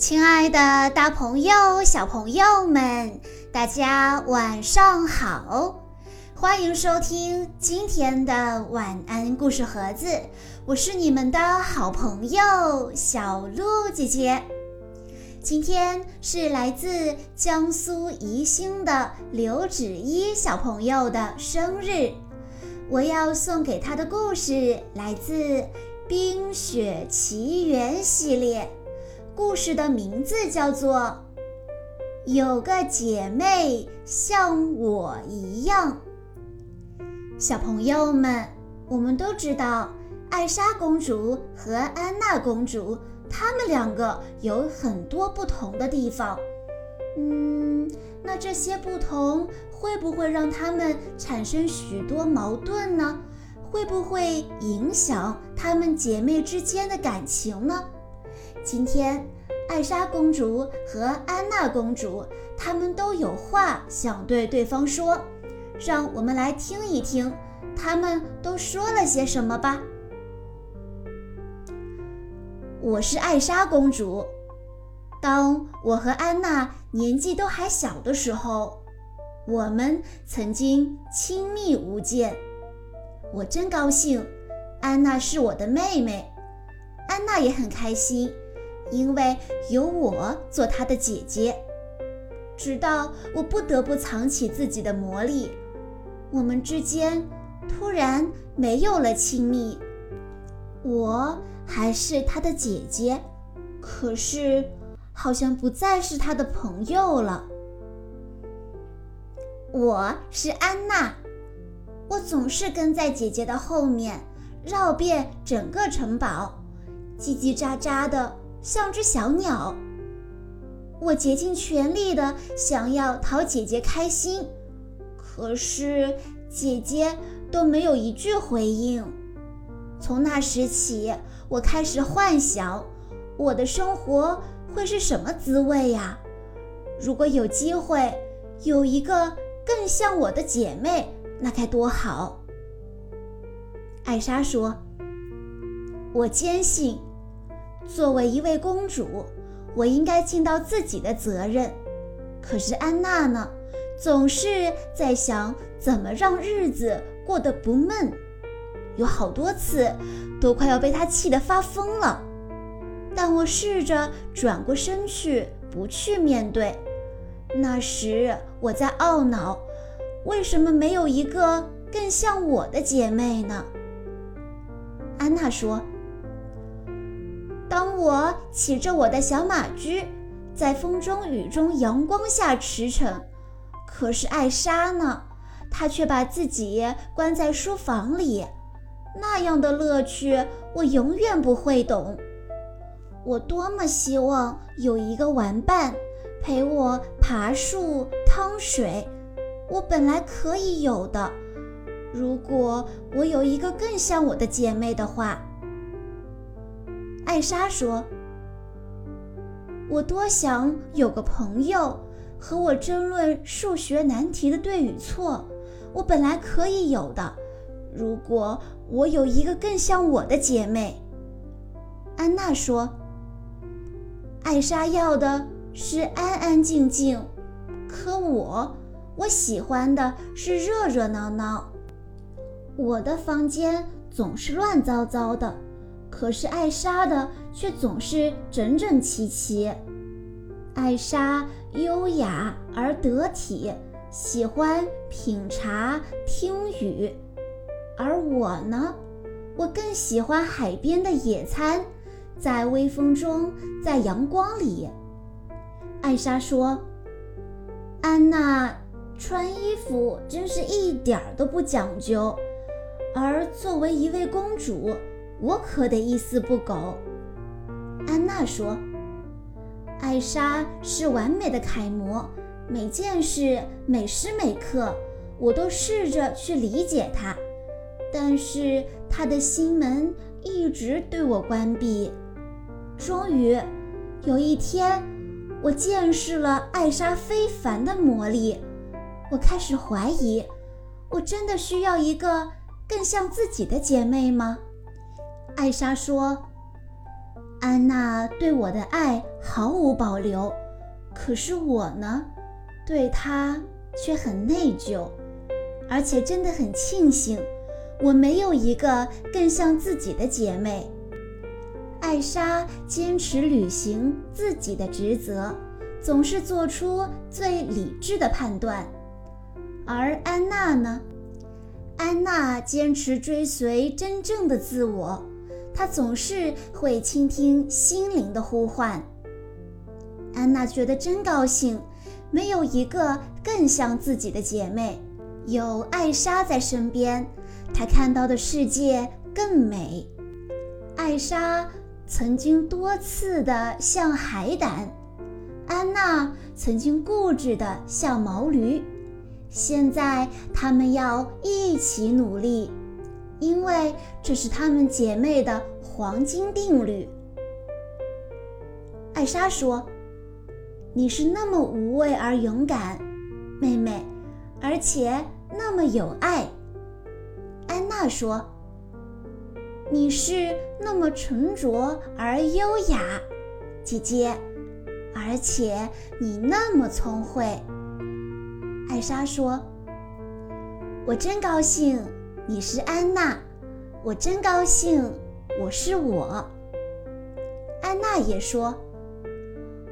亲爱的，大朋友、小朋友们，大家晚上好！欢迎收听今天的晚安故事盒子，我是你们的好朋友小鹿姐姐。今天是来自江苏宜兴的刘芷一小朋友的生日，我要送给他的故事来自《冰雪奇缘》系列。故事的名字叫做《有个姐妹像我一样》。小朋友们，我们都知道艾莎公主和安娜公主，她们两个有很多不同的地方。嗯，那这些不同会不会让她们产生许多矛盾呢？会不会影响她们姐妹之间的感情呢？今天，艾莎公主和安娜公主，她们都有话想对对方说，让我们来听一听，她们都说了些什么吧。我是艾莎公主，当我和安娜年纪都还小的时候，我们曾经亲密无间。我真高兴，安娜是我的妹妹，安娜也很开心。因为有我做她的姐姐，直到我不得不藏起自己的魔力，我们之间突然没有了亲密。我还是她的姐姐，可是好像不再是她的朋友了。我是安娜，我总是跟在姐姐的后面，绕遍整个城堡，叽叽喳喳的。像只小鸟，我竭尽全力的想要讨姐姐开心，可是姐姐都没有一句回应。从那时起，我开始幻想，我的生活会是什么滋味呀？如果有机会有一个更像我的姐妹，那该多好！艾莎说：“我坚信。”作为一位公主，我应该尽到自己的责任。可是安娜呢，总是在想怎么让日子过得不闷，有好多次都快要被她气得发疯了。但我试着转过身去，不去面对。那时我在懊恼，为什么没有一个更像我的姐妹呢？安娜说。我骑着我的小马驹，在风中雨中阳光下驰骋，可是艾莎呢？她却把自己关在书房里，那样的乐趣我永远不会懂。我多么希望有一个玩伴陪我爬树、趟水，我本来可以有的。如果我有一个更像我的姐妹的话。艾莎说：“我多想有个朋友和我争论数学难题的对与错，我本来可以有的。如果我有一个更像我的姐妹。”安娜说：“艾莎要的是安安静静，可我，我喜欢的是热热闹闹。我的房间总是乱糟糟的。”可是艾莎的却总是整整齐齐。艾莎优雅而得体，喜欢品茶听雨，而我呢，我更喜欢海边的野餐，在微风中，在阳光里。艾莎说：“安娜穿衣服真是一点儿都不讲究，而作为一位公主。”我可得一丝不苟，安娜说：“艾莎是完美的楷模，每件事每时每刻，我都试着去理解她，但是她的心门一直对我关闭。终于，有一天，我见识了艾莎非凡的魔力，我开始怀疑，我真的需要一个更像自己的姐妹吗？”艾莎说：“安娜对我的爱毫无保留，可是我呢，对她却很内疚，而且真的很庆幸，我没有一个更像自己的姐妹。艾莎坚持履行自己的职责，总是做出最理智的判断，而安娜呢？安娜坚持追随真正的自我。她总是会倾听心灵的呼唤。安娜觉得真高兴，没有一个更像自己的姐妹。有艾莎在身边，她看到的世界更美。艾莎曾经多次的像海胆，安娜曾经固执的像毛驴。现在，她们要一起努力。因为这是她们姐妹的黄金定律。艾莎说：“你是那么无畏而勇敢，妹妹，而且那么有爱。”安娜说：“你是那么沉着而优雅，姐姐，而且你那么聪慧。”艾莎说：“我真高兴。”你是安娜，我真高兴。我是我。安娜也说：“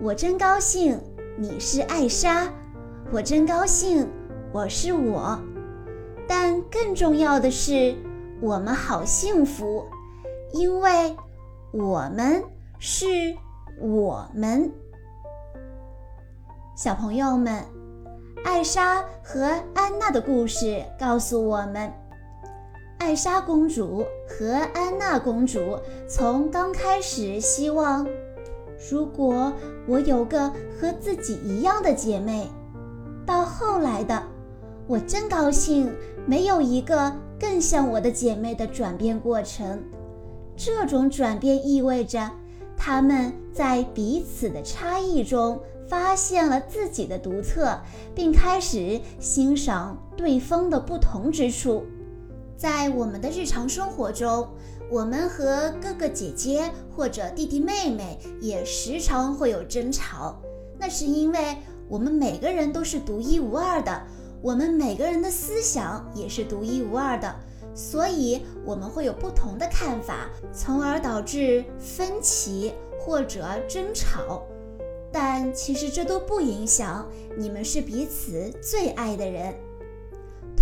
我真高兴。”你是艾莎，我真高兴。我是我。但更重要的是，我们好幸福，因为我们是我们。小朋友们，艾莎和安娜的故事告诉我们。艾莎公主和安娜公主从刚开始希望，如果我有个和自己一样的姐妹，到后来的，我真高兴没有一个更像我的姐妹的转变过程。这种转变意味着，她们在彼此的差异中发现了自己的独特，并开始欣赏对方的不同之处。在我们的日常生活中，我们和哥哥姐姐或者弟弟妹妹也时常会有争吵。那是因为我们每个人都是独一无二的，我们每个人的思想也是独一无二的，所以我们会有不同的看法，从而导致分歧或者争吵。但其实这都不影响你们是彼此最爱的人。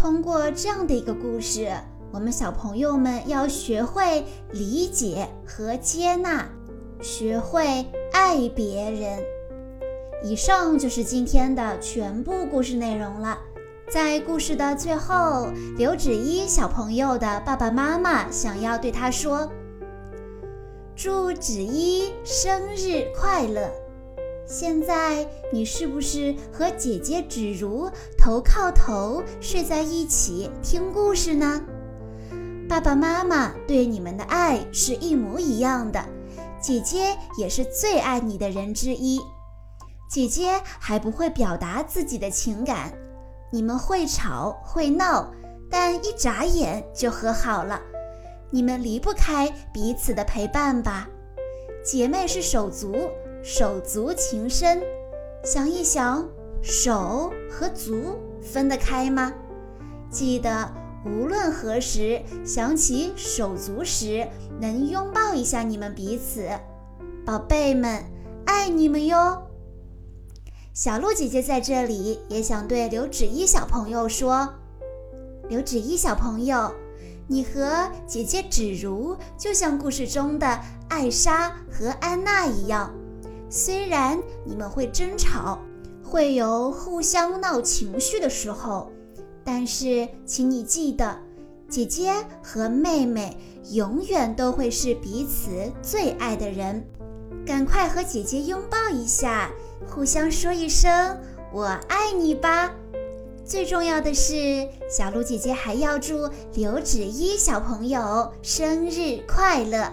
通过这样的一个故事，我们小朋友们要学会理解和接纳，学会爱别人。以上就是今天的全部故事内容了。在故事的最后，刘芷一小朋友的爸爸妈妈想要对他说：“祝芷一生日快乐！”现在你是不是和姐姐芷如头靠头睡在一起听故事呢？爸爸妈妈对你们的爱是一模一样的，姐姐也是最爱你的人之一。姐姐还不会表达自己的情感，你们会吵会闹，但一眨眼就和好了。你们离不开彼此的陪伴吧？姐妹是手足。手足情深，想一想，手和足分得开吗？记得无论何时想起手足时，能拥抱一下你们彼此，宝贝们，爱你们哟！小鹿姐姐在这里也想对刘芷一小朋友说：刘芷一小朋友，你和姐姐芷如就像故事中的艾莎和安娜一样。虽然你们会争吵，会有互相闹情绪的时候，但是请你记得，姐姐和妹妹永远都会是彼此最爱的人。赶快和姐姐拥抱一下，互相说一声“我爱你”吧。最重要的是，小鹿姐姐还要祝刘芷一小朋友生日快乐。